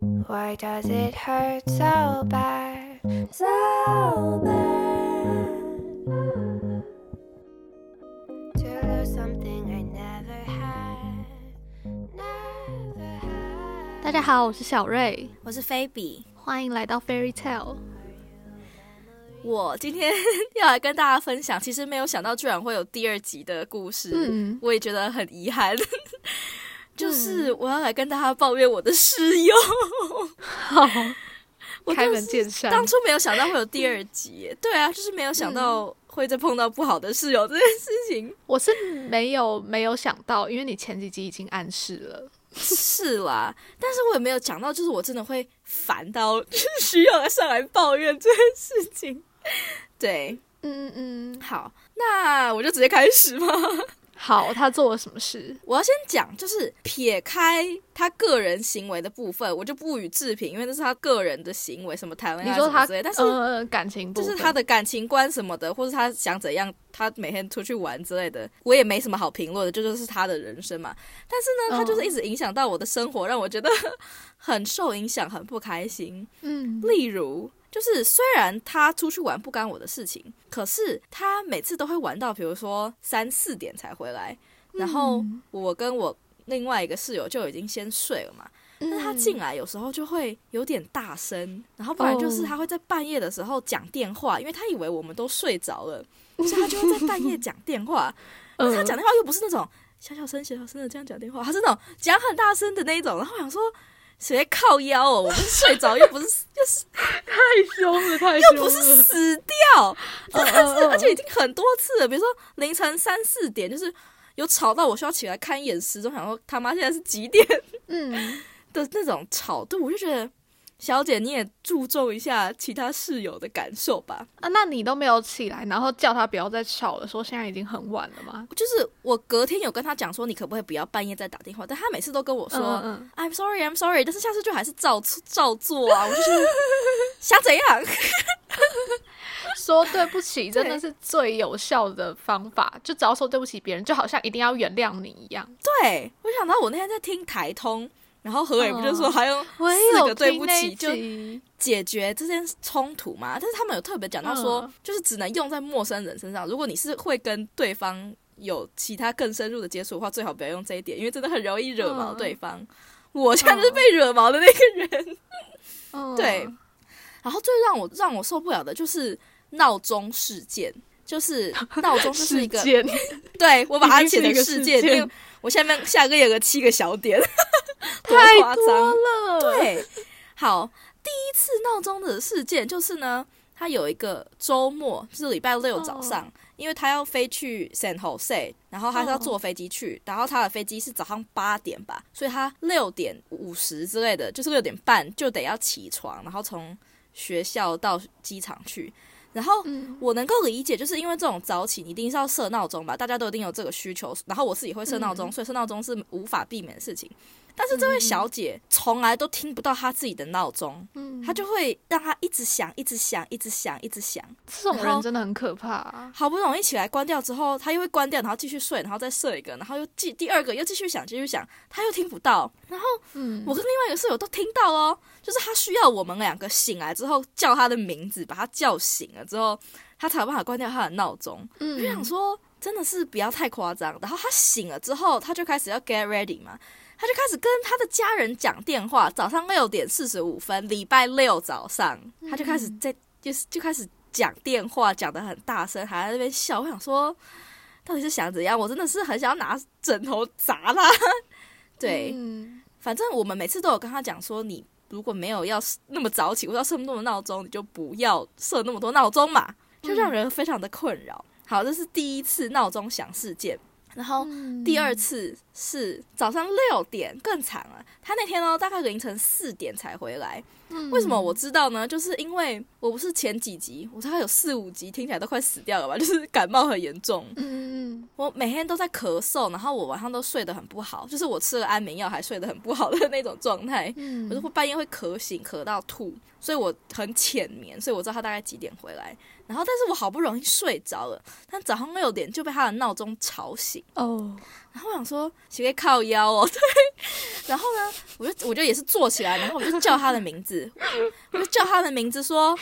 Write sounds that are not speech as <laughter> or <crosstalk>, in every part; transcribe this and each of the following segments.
Why does it hurt so bad? So bad. To lose something I never had. Never had. 大家好，我是小瑞，我是菲比，欢迎来到 Fairy Tale。我今天要来跟大家分享，其实没有想到居然会有第二集的故事，嗯我也觉得很遗憾。就是我要来跟大家抱怨我的室友，好，开门见山。当初没有想到会有第二集，对啊，就是没有想到会再碰到不好的室友这件事情。我是没有没有想到，因为你前几集已经暗示了。是啦，但是我也没有讲到，就是我真的会烦到，就是需要来上来抱怨这件事情。<laughs> 对，嗯嗯，好，那我就直接开始吗？好，他做了什么事？我要先讲，就是撇开他个人行为的部分，我就不予置评，因为那是他个人的行为，什么谈恋你说他爱什么之类。但是呃感情，就是他的感情观什么的，或是他想怎样，他每天出去玩之类的，我也没什么好评论的，这就是他的人生嘛。但是呢，他就是一直影响到我的生活，让我觉得很受影响，很不开心。嗯例如，就是虽然他出去玩不干我的事情，可是他每次都会玩到，比如说三四点才回来，然后我跟我另外一个室友就已经先睡了嘛。但是他进来有时候就会有点大声，然后不然就是他会在半夜的时候讲电话，因为他以为我们都睡着了，<laughs> 所以他就会在半夜讲电话。他讲电话又不是那种小小声、小小声的这样讲电话，他是那种讲很大声的那一种。然后我想说，谁在靠腰哦？我们是睡着，又不是，又是太凶了，太凶了又不是死掉，而且已经很多次了。比如说凌晨三四点，就是有吵到我需要起来看一眼时钟，想说他妈现在是几点嗯，的那种吵度，我就觉得。小姐，你也注重一下其他室友的感受吧。啊，那你都没有起来，然后叫他不要再吵了，说现在已经很晚了吗？就是我隔天有跟他讲说，你可不可以不要半夜再打电话？但他每次都跟我说、嗯 sorry, I'm sorry，但是下次就还是照照做啊。我就是 <laughs> 想怎样？<laughs> 说对不起，真的是最有效的方法。就只要说对不起别人，就好像一定要原谅你一样。对，我想到我那天在听台通，然后何伟不就说还用我也四个对不起就解决这件冲突嘛？但是他们有特别讲到说，嗯就是只能用在陌生人身上。如果你是会跟对方有其他更深入的接触的话，最好不要用这一点，因为真的很容易惹毛嗯对方。我现在就是被惹毛的那个人。嗯对然后最让我让我受不了的就是闹钟事件，就是闹钟就是一个 <laughs> <laughs> 对我把它写成事件，因为我下面下个月有个七个小点，<laughs> 多太夸张了。，对，好，第一次闹钟的事件就是呢，他有一个周末，就是礼拜六早上，因为他要飞去 San Jose，然后他是要坐飞机去，然后他的飞机是早上八点吧，所以他六点五十之类的，就是六点半就得要起床，然后从学校到机场去。然后嗯我能够理解，就是因为这种早起，你一定是要设闹钟吧？大家都一定有这个需求。然后我自己会设闹钟，所以设闹钟是无法避免的事情。但是这位小姐从来都听不到她自己的闹钟，嗯她就会让她一直响，一直响，一直响，一直响。这种人真的很可怕、啊。好不容易起来关掉之后，她又会关掉，然后继续睡，然后再设一个，然后又继第二个又继续响，继续响，她又听不到。然后嗯，我跟另外一个室友都听到哦，就是她需要我们两个醒来之后叫她的名字，把她叫醒了之后，她才有办法关掉她的闹钟。我就想嗯，说，真的是不要太夸张。然后他醒了之后，他就开始要 get ready 嘛，他就开始跟他的家人讲电话。早上六点四十五分，礼拜六早上，他就开始在就是就开始讲电话，讲的很大声，还在那边笑。我想说，到底是想怎样？我真的是很想要拿枕头砸他。对，嗯反正我们每次都有跟他讲说，你如果没有要那么早起，或者要设那么多闹钟，你就不要设那么多闹钟嘛，就让人非常的困扰。好，这是第一次闹钟响事件。然后嗯第二次是早上六点，更惨了。他那天呢，大概凌晨四点才回来。嗯为什么我知道呢？就是因为我不是前几集，我大概有四五集听起来都快死掉了吧，<laughs> 就是感冒很严重。嗯嗯我每天都在咳嗽，然后我晚上都睡得很不好，就是我吃了安眠药还睡得很不好的那种状态。嗯我就会半夜会咳醒，咳到吐，所以我很浅眠，所以我知道他大概几点回来。然后但是我好不容易睡着了，但早上六点就被他的闹钟吵醒。哦，然后我想说，谁可以靠腰哦？对。<laughs> 然后呢，我就我就也是坐起来，然后我就叫他的名字，<laughs> 我就叫他的名字说：“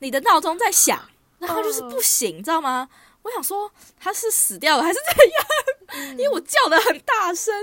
你的闹钟在响。”然后就是不醒，你知道吗？我想说他是死掉了还是怎样？因为我叫的很大声，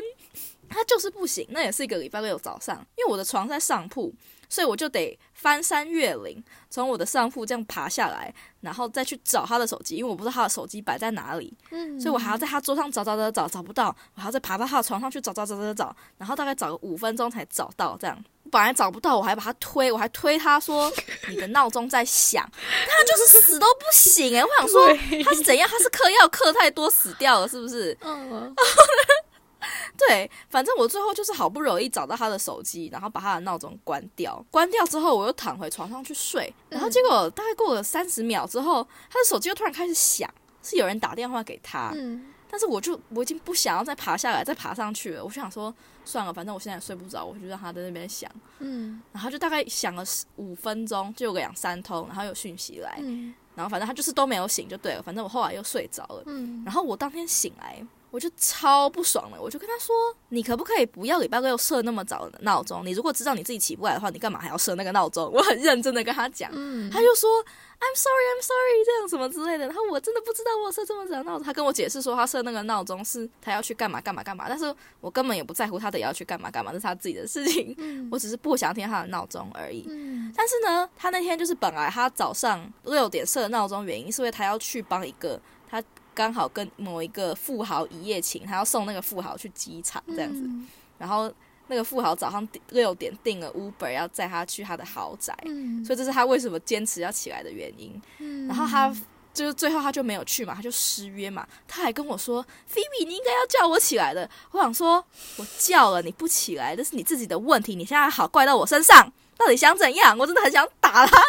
他就是不醒。那也是一个礼拜六早上，因为我的床在上铺，所以我就得翻山越岭，从我的上铺这样爬下来，然后再去找他的手机，因为我不知道他的手机摆在哪里，嗯所以我还要在他桌上找找找找找不到，我还要再爬到他的床上去找找找找找，然后大概找个五分钟才找到。这样本来找不到，我还把他推，我还推他说 <laughs> 你的闹钟在响，他就是死都不醒哎、我想说他是怎样？他是嗑药嗑太多死掉了是不是？嗯，<laughs> <laughs> 对，反正我最后就是好不容易找到他的手机，然后把他的闹钟关掉。关掉之后，我又躺回床上去睡。然后结果大概过了三十秒之后，他的手机又突然开始响，是有人打电话给他。嗯，但是我就我已经不想要再爬下来，再爬上去了。我就想说，算了，反正我现在也睡不着，我就让他在那边响。嗯，然后就大概响了五分钟，就有个两三通，然后有讯息来，嗯，然后反正他就是都没有醒就对了。反正我后来又睡着了。嗯，然后我当天醒来，我就超不爽了，我就跟他说：“你可不可以不要礼拜六设那么早的闹钟？你如果知道你自己起不来的话，你干嘛还要设那个闹钟？” <laughs> 我很认真的跟他讲，嗯，他就说：“I'm sorry, I'm sorry，这样什么之类的。”然后我真的不知道我设这么早的闹钟。他跟我解释说，他设那个闹钟是他要去干嘛干嘛干嘛，但是我根本也不在乎他得要去干嘛干嘛，那是他自己的事情。嗯我只是不想听他的闹钟而已。嗯但是呢，他那天就是本来他早上六点设的闹钟，原因是因为他要去帮一个他刚好跟某一个富豪一夜情，他要送那个富豪去机场这样子。嗯然后那个富豪早上六点订了 Uber 要载他去他的豪宅，嗯，所以这是他为什么坚持要起来的原因。嗯然后他就是最后他就没有去嘛，他就失约嘛。他还跟我说菲比，你应该要叫我起来的。我想说，我叫了你不起来，这是你自己的问题，你现在好怪到我身上，到底想怎样？我真的很想打他，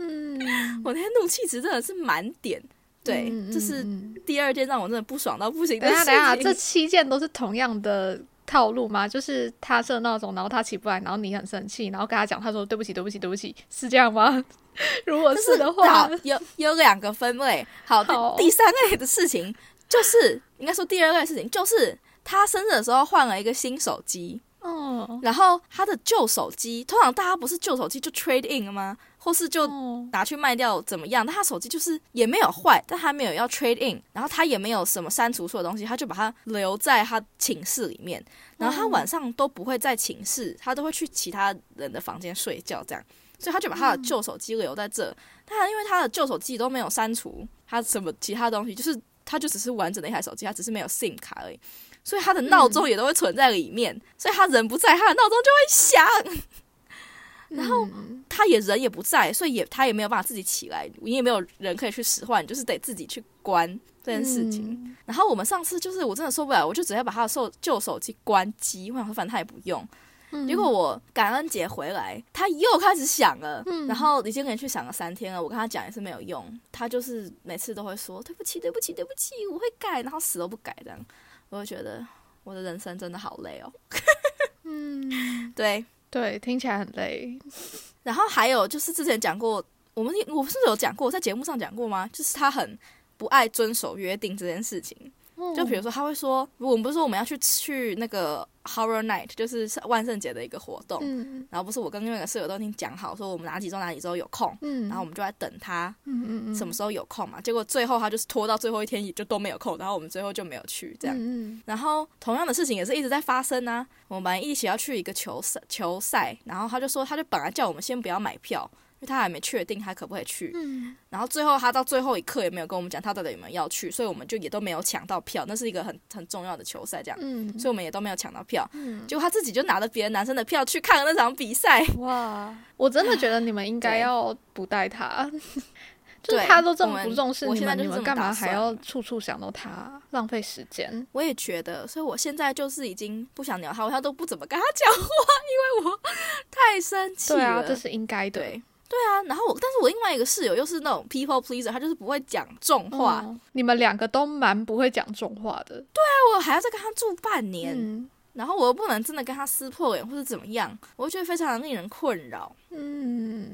嗯，<laughs> 我那天怒气值真的是满点。对，嗯这是第二件让我真的不爽到不行的等一下，事情。等一下，这七件都是同样的套路吗？就是他设闹钟，然后他起不来，然后你很生气，然后跟他讲，他说对不起，对不起，对不起，是这样吗？<laughs> 如果是的话，有有两个分类。好，好第第三类的事情就是应该说第二类事情就是他生日的时候换了一个新手机，哦然后他的旧手机，通常大家不是旧手机就 trade in 了吗？或是就哦，拿去卖掉怎么样？但他手机就是也没有坏，但他没有要 trade in，然后他也没有什么删除错的东西，他就把它留在他寝室里面。然后他晚上都不会在寝室，他都会去其他人的房间睡觉，这样，所以他就把他的旧手机留在这。他因为他的旧手机都没有删除他什么其他东西，就是他就只是完整的一台手机，他只是没有 SIM 卡而已。所以他的闹钟也都会存在里面，所以他人不在，他的闹钟就会响。然后嗯他也人也不在，所以也他也没有办法自己起来，你也没有人可以去使唤，你就是得自己去关这件事情。嗯然后我们上次就是我真的受不了，我就直接把他的手旧手机关机，我想说反正他也不用。嗯结果我感恩节回来，他又开始响了，嗯然后已经连续响了三天了。我跟他讲也是没有用，他就是每次都会说对不起，对不起，对不起，我会改，然后死都不改这样。我就觉得我的人生真的好累哦。嗯，<laughs> 对，对，听起来很累。<laughs> 然后还有就是之前讲过，我们我不是有讲过，在节目上讲过吗？就是他很不爱遵守约定这件事情。就比如说，他会说，我们不是说我们要去去那个 Horror Night，就是万圣节的一个活动，嗯然后不是我跟另外一个室友都已经讲好，说我们哪几周哪几周有空，嗯，然后我们就在等他嗯嗯嗯，什么时候有空嘛。结果最后他就是拖到最后一天，也就都没有空，然后我们最后就没有去这样。嗯然后同样的事情也是一直在发生啊。我们本来一起要去一个球赛球赛，然后他就说，他就本来叫我们先不要买票，因为他还没确定他可不可以去。嗯然后最后他到最后一刻也没有跟我们讲他到底有没有要去，所以我们就也都没有抢到票。那是一个很很重要的球赛，这样，嗯所以我们也都没有抢到票。嗯，结果他自己就拿着别的男生的票去看了那场比赛。哇，我真的觉得你们应该要不带他。<laughs> 就是他都这么不重视你们，我现在就是你们干嘛还要处处想到他，浪费时间？我也觉得，所以我现在就是已经不想鸟他，我现在都不怎么跟他讲话，因为我太生气了。对啊，这是应该的。对对啊。然后我，但是我另外一个室友又是那种 people pleaser，他就是不会讲重话，嗯你们两个都蛮不会讲重话的。对啊我还要再跟他住半年，嗯然后我又不能真的跟他撕破脸或者怎么样，我就觉得非常令人困扰。嗯，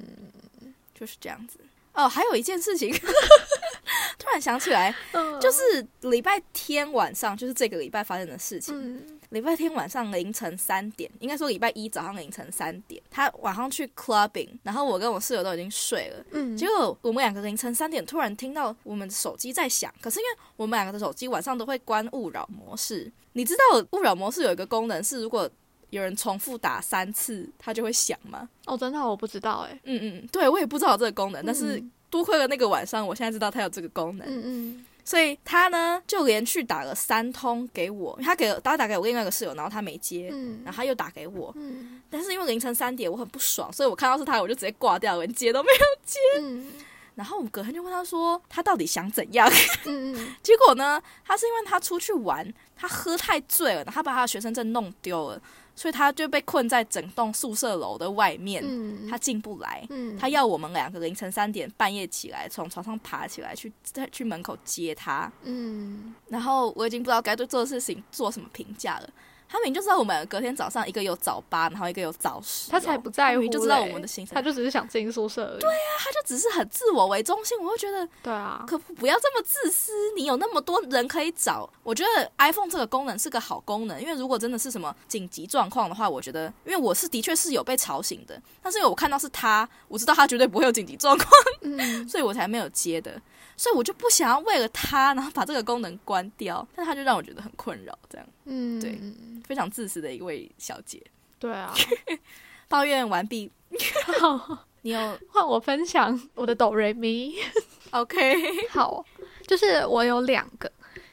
就是这样子。哦，还有一件事情，<laughs> 突然想起来，嗯就是礼拜天晚上，就是这个礼拜发生的事情。嗯礼拜天晚上凌晨三点，应该说礼拜一早上凌晨三点，他晚上去 clubbing，然后我跟我室友都已经睡了。嗯，结果我们两个凌晨三点突然听到我们的手机在响，可是因为我们两个的手机晚上都会关勿扰模式，你知道勿扰模式有一个功能是，如果有人重复打三次，它就会响吗？哦，真的我不知道哎，嗯嗯，对我也不知道这个功能，但是嗯多亏了那个晚上，我现在知道它有这个功能。嗯嗯所以他呢就连续打了三通给我，他给他打给我另外一个室友，然后他没接，嗯。然后他又打给我，嗯。但是因为凌晨三点我很不爽，所以我看到是他我就直接挂掉，连接都没有。嗯。然后我们隔天就问他说他到底想怎样，<laughs> 嗯嗯。结果呢他是因为他出去玩，他喝太醉了，他把他的学生证弄丢了，所以他就被困在整栋宿舍楼的外面，嗯，他进不来。嗯他要我们两个凌晨三点半夜起来，从床上爬起来去再去门口接他。嗯然后我已经不知道该对这个事情做什么评价了。他明明就知道我们隔天早上一个有早八，然后一个有早十哦，他才不在乎就知道我们的行程，他就只是想进宿舍而已。对啊，他就只是很自我为中心。我会觉得对啊，可不要这么自私，你有那么多人可以找。我觉得 iPhone 这个功能是个好功能，因为如果真的是什么紧急状况的话，我觉得，因为我是的确是有被吵醒的，但是因为我看到是他，我知道他绝对不会有紧急状况，嗯 <laughs> 所以我才没有接的。所以我就不想要为了它，然后把这个功能关掉，但它就让我觉得很困扰，这样嗯，对非常自私的一位小姐。对啊。<laughs> 抱怨完毕，你有 <laughs> 换我分享我的哆瑞咪。OK？<laughs> 好，就是我有两个，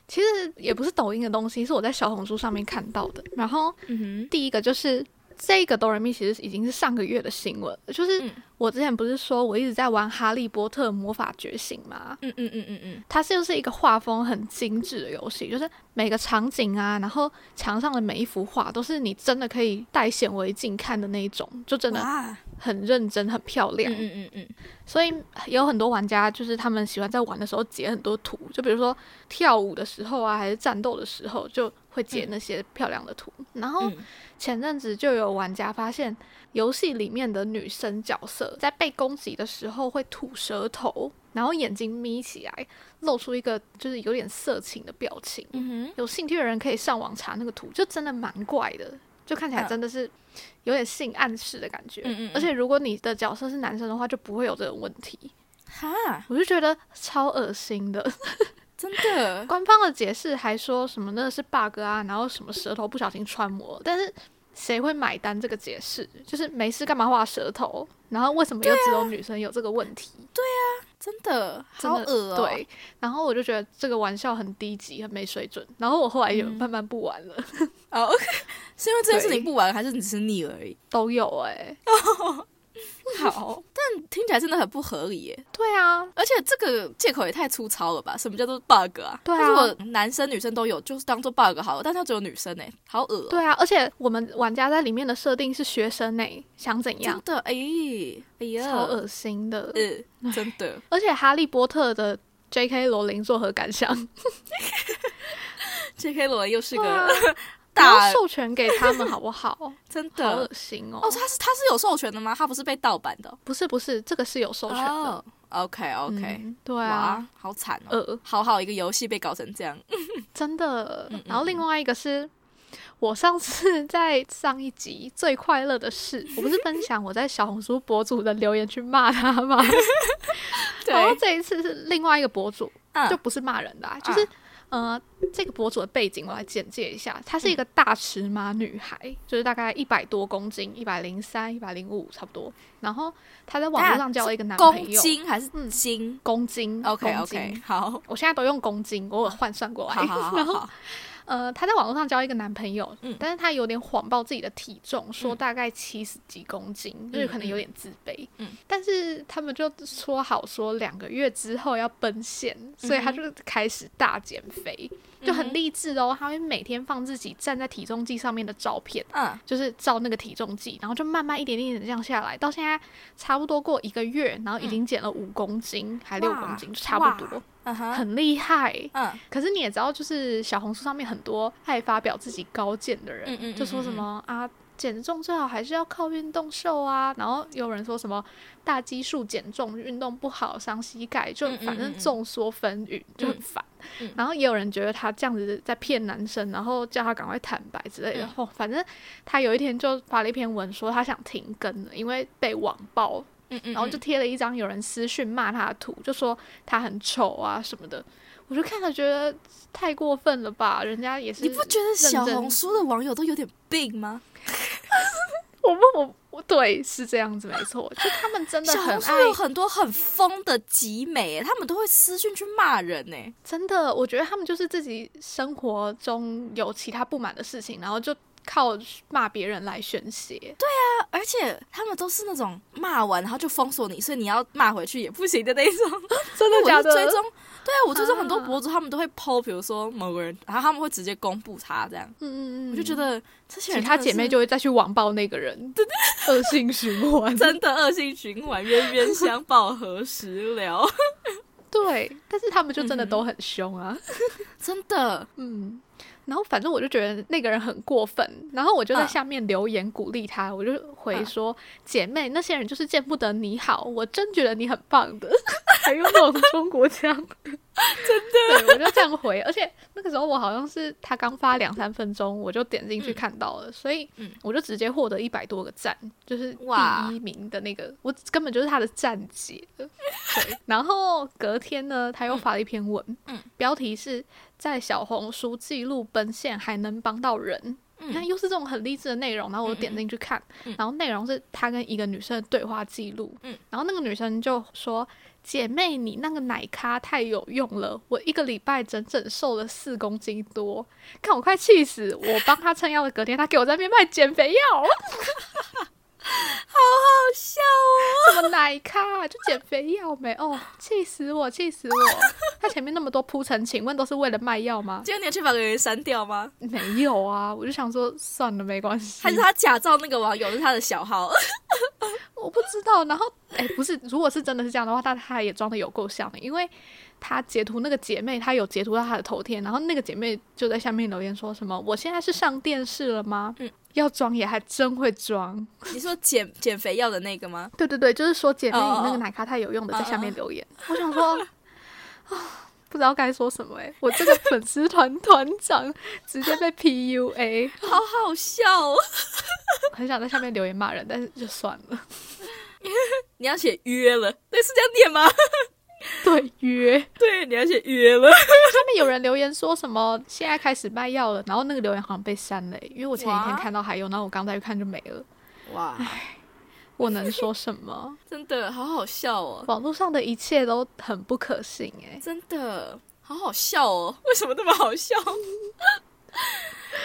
其实也不是抖音的东西，是我在小红书上面看到的。然后嗯第一个就是这个哆瑞咪，其实已经是上个月的新闻，就是嗯我之前不是说我一直在玩《哈利波特魔法觉醒》吗？嗯嗯嗯嗯嗯，它就是一个画风很精致的游戏，就是每个场景啊，然后墙上的每一幅画都是你真的可以带显微镜看的那一种，就真的，很认真、很漂亮。嗯嗯嗯嗯，所以有很多玩家就是他们喜欢在玩的时候截很多图，就比如说跳舞的时候啊，还是战斗的时候，就会截那些漂亮的图。然后嗯前阵子就有玩家发现，游戏里面的女生角色在被攻击的时候会吐舌头，然后眼睛眯起来，露出一个就是有点色情的表情。嗯哼，有兴趣的人可以上网查那个图，就真的蛮怪的，就看起来嗯真的是有点性暗示的感觉。嗯嗯嗯而且如果你的角色是男生的话，就不会有这种问题。哈，我就觉得超恶心的。真的，<laughs> 官方的解释还说什么那是 bug 啊，然后什么舌头不小心穿模，但是谁会买单这个解释？就是没事干嘛画舌头？然后为什么又只有女生有这个问题？真的真的好恶哦，对，然后我就觉得这个玩笑很低级，很没水准。然后我后来也嗯慢慢不玩了，哦是因为这件事对情不玩，还是你只是腻而已？都有哎、<laughs> 好，但听起来真的很不合理耶，对啊，而且这个借口也太粗糙了吧？什么叫做 bug 啊？对啊如果男生女生都有，就是当做 bug 好了，但它只有女生哎，好恶、哦。对啊，而且我们玩家在里面的设定是学生呢、想怎样真？的，哎、哎呀，超恶心的。呃，真的，<laughs> 而且哈利波特的 J.K. 罗琳作何感想？<laughs> <laughs> J.K. 罗琳又是个不要，授权给他们 <laughs> 好不好？真的好恶。心哦！哦，他是他是有授权的吗？他不是被盗版的哦不是不是，这个是有授权的。哦 OK OK，、嗯对啊，，好惨哦！呃，好好一个游戏被搞成这样，<laughs> 真的嗯嗯。然后另外一个是。我上次在上一集最快乐的事，<laughs> 我不是分享我在小红书博主的留言去骂他吗？然后这一次是另外一个博主，嗯就不是骂人的、啊，就是、呃，这个博主的背景我来简介一下，她是一个大尺码女孩，就是大概一百多公斤，一百零三、一百零五差不多。然后她在网络上交了一个男朋公友，斤还是嗯斤、公斤 OK，斤好，我现在都用公斤，我有换算过来。好好好 <laughs> 然后好，呃，她在网络上交一个男朋友，嗯但是她有点谎报自己的体重，说嗯大概七十几公斤，就是可能有点自卑。嗯但是他们就说好说两个月之后要奔现，所以她嗯就开始大减肥，就很励志哦。她会每天放自己站在体重计上面的照片。嗯，就是照那个体重计，然后就慢慢一点点的降下来，到现在差不多过一个月，然后已经减了五公斤，还六公斤，就差不多，很厉害。嗯可是你也知道，就是小红书上面很多爱发表自己高见的人，嗯嗯嗯就说什么啊，减重最好还是要靠运动瘦啊。然后有人说什么大基数减重运动不好伤膝盖，就反正众说纷纭，就很烦。嗯然后也有人觉得他这样子在骗男生，然后叫他赶快坦白之类的。嗯哦，反正他有一天就发了一篇文说他想停更了，因为被网暴，嗯嗯，然后就贴了一张有人私讯骂他的图，就说他很丑啊什么的。我就看了觉得太过分了吧，人家也是你不觉得小红书的网友都有点病吗？<laughs> 我不我我对是这样子没错，就他们真的小很爱有很多很疯的集美，他们都会私讯去骂人呢。真的，我觉得他们就是自己生活中有其他不满的事情，然后就靠骂别人来宣泄。对啊，而且他们都是那种骂完然后就封锁你，所以你要骂回去也不行的那种。<laughs> 真我是追踪，对啊，我追踪很多啊博主，他们都会 PO，比如说某个人，然后他们会直接公布他这样，嗯嗯嗯，我就觉得这些人其他姐妹就会再去网暴那个人，<laughs> 对恶性循环。<laughs> 真的恶性循环，冤冤相报何时了？对，但是他们就真的都很凶啊。真的，嗯，然后反正我就觉得那个人很过分，然后我就在嗯。下面留言鼓励他，我就回嗯。说：“姐妹，那些人就是见不得你好，我真觉得你很棒的。”还用那种中国腔，<laughs> 真的，我就这样回。而且那个时候我好像是他刚发两三分钟，我就点进去嗯。看到了，所以嗯。我就直接获得一百多个赞，就是第一名的那个，我根本就是他的站姐。<laughs> 对，然后隔天呢，他又发了一篇文，嗯。标题是在小红书记录奔现还能帮到人。你看，嗯又是这种很励志的内容，然后我嗯嗯点进去看，嗯然后内容是他跟一个女生的对话记录，嗯。然后那个女生就说：“姐妹，你那个奶咖太有用了，我一个礼拜整整瘦了四公斤多，看我快气死！我帮他撑腰的隔天，他给我在那边卖减肥药，<laughs> 好好笑哦。什么奶咖就减肥药没哦，气死我，气死我！他前面那么多铺陈，请问都是为了卖药吗？结果你有去把留言删掉吗？没有啊，我就想说算了，没关系。还是他假造那个网友是他的小号？<laughs> 我不知道。然后，哎、不是，如果是真的是这样的话，那他也装的有够像的，因为他截图那个姐妹，她有截图到她的头贴，然后那个姐妹就在下面留言说什么：“我现在是上电视了吗？”嗯要装也还真会装。<laughs> 你说减减肥药的那个吗？对对对，就是说姐妹哦哦你那个奶咖太有用的，哦在下面留言。我想说啊，不知道该说什么哎、我这个粉丝团团长直接被 PUA，好好笑哦！<laughs> 很想在下面留言骂人，但是就算了。<laughs> 你要写约了，对，是这样念吗？<laughs> 对，约。对，你要写约了。下面有人留言说什么现在开始卖药了，然后那个留言好像被删了欸、因为我前几天看到还有，然后我刚再去看就没了。哇，我能说什么？<laughs> 真的好好笑哦！网络上的一切都很不可信哎、真的好好笑哦！<laughs> 为什么那么好笑？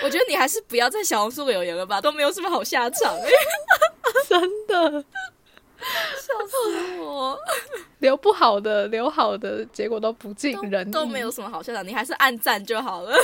我觉得你还是不要在小红书留言了吧，都没有什么好下场哎、真的笑死我！留不好的，留好的结果都不尽人意，都没有。什么好笑的，你还是按赞就好了。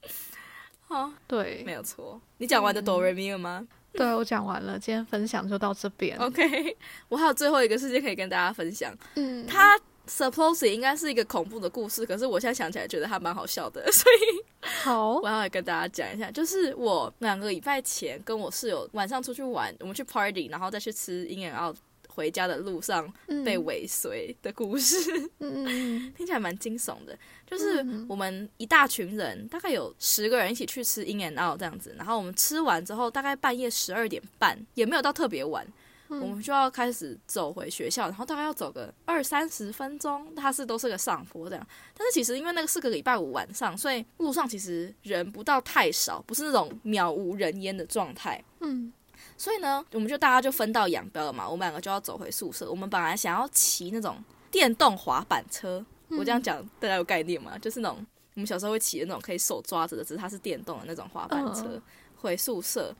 <laughs> 好，对没有错。你讲完的哆瑞咪了吗、对，我讲完了，今天分享就到这边。<laughs> o k 我还有最后一个事件可以跟大家分享。嗯，它 supposedly 应该是一个恐怖的故事，可是我现在想起来觉得还蛮好笑的，<laughs> 所以好我，要来跟大家讲一下。就是我两个礼拜前跟我室友晚上出去玩，我们去 party，然后再去吃 In and Out，回家的路上嗯被尾随的故事，<laughs> 听起来蛮惊悚的。就是嗯我们一大群人，大概有十个人一起去吃 In and Out 这样子，然后我们吃完之后，大概半夜十二点半，也没有到特别晚。嗯我们就要开始走回学校，然后大概要走个二三十分钟，它是都是个上坡这样。但是其实因为那个是个礼拜五晚上，所以路上其实人不到太少，不是那种渺无人烟的状态。嗯所以呢，我们就大家就分道扬镳了嘛。我们两个就要走回宿舍。我们本来想要骑那种电动滑板车，我这样讲大家有概念吗？就是那种我们小时候会骑的那种可以手抓着的，只是它是电动的那种滑板车、嗯回宿舍。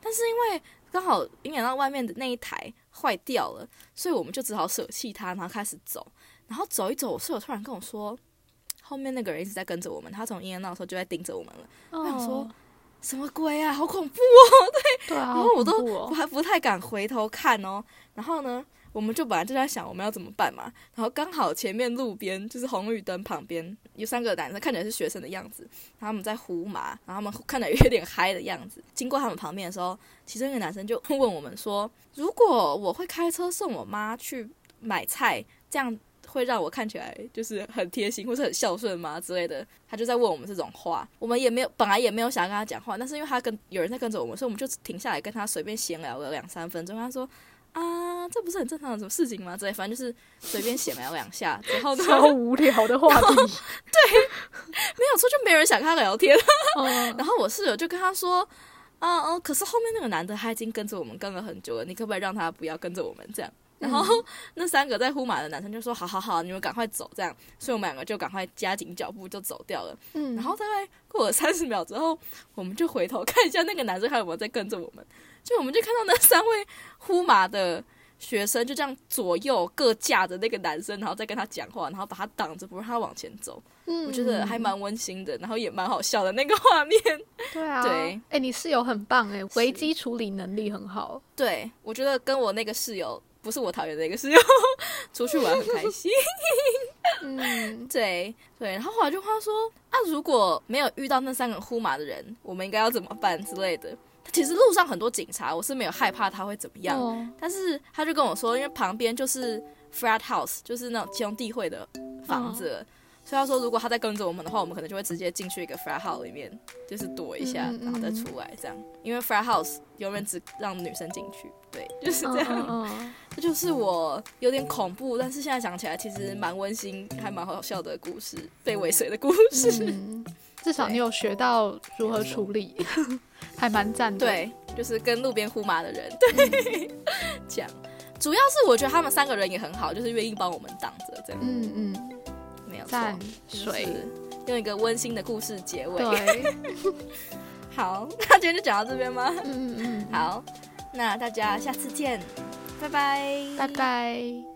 但是因为刚好影响到外面的那一台坏掉了，所以我们就只好舍弃它，然后开始走。然后走一走，我室友突然跟我说，后面那个人一直在跟着我们，他从阴暗那的时候就在盯着我们了。我想说哦，什么鬼啊，好恐怖哦！对啊，然后我都我还不太敢回头看哦。然后呢，我们就本来就在想我们要怎么办嘛，然后刚好前面路边就是红绿灯旁边有三个男生，看起来是学生的样子，然后他们在胡麻，然后他们看起来有点嗨的样子。经过他们旁边的时候，其中一个男生就问我们说：“如果我会开车送我妈去买菜，这样会让我看起来就是很贴心或是很孝顺吗？”之类的，他就在问我们这种话。我们也没有本来也没有想要跟他讲话，但是因为他跟有人在跟着我们，所以我们就停下来跟他随便闲聊了两三分钟。他说。啊，这不是很正常的什么事情吗？之类，反正就是随便闲聊两下，然后 <laughs> 超无聊的话题，对，没有错，就没有人想跟他聊天。<laughs> 然后我室友就跟他说：“啊哦，可是后面那个男的他已经跟着我们跟了很久了，你可不可以让他不要跟着我们这样？”然后那三个在呼马的男生就说：“好好好，你们赶快走。”这样，所以我们两个就赶快加紧脚步就走掉了。嗯，然后大概过了三十秒之后，我们就回头看一下那个男生还有没有在跟着我们。就我们就看到那三位呼麻的学生就这样左右各架着那个男生，然后再跟他讲话，然后把他挡着，不让他往前走。嗯，我觉得还蛮温馨的，然后也蛮好笑的那个画面。对啊，对，哎，你室友很棒哎，<laughs> 危机处理能力很好。对，我觉得跟我那个室友不是我讨厌的一个室友，<laughs> 出去玩很开心。嗯，<laughs> 对对，然后后来就话说啊，如果没有遇到那三个呼麻的人，我们应该要怎么办之类的。其实路上很多警察，我是没有害怕他会怎么样，但是他就跟我说，因为旁边就是 frat house，就是那种兄弟会的房子，所以他说如果他在跟着我们的话，我们可能就会直接进去一个 frat house 里面，就是躲一下，然后再出来这样。因为 frat house 永远只让女生进去，对，就是这样。这就是我有点恐怖，但是现在想起来其实蛮温馨，还蛮好笑的故事，被尾随的故事。至少你有学到如何处理。还蛮赞的，对，就是跟路边呼麻的人对 <laughs> 讲，主要是我觉得他们三个人也很好，就是愿意帮我们挡着这样，嗯嗯，没有错，水用一个温馨的故事结尾，对，<laughs> 好，那今天就讲到这边吗？嗯嗯嗯，好，那大家下次见，拜拜，拜拜。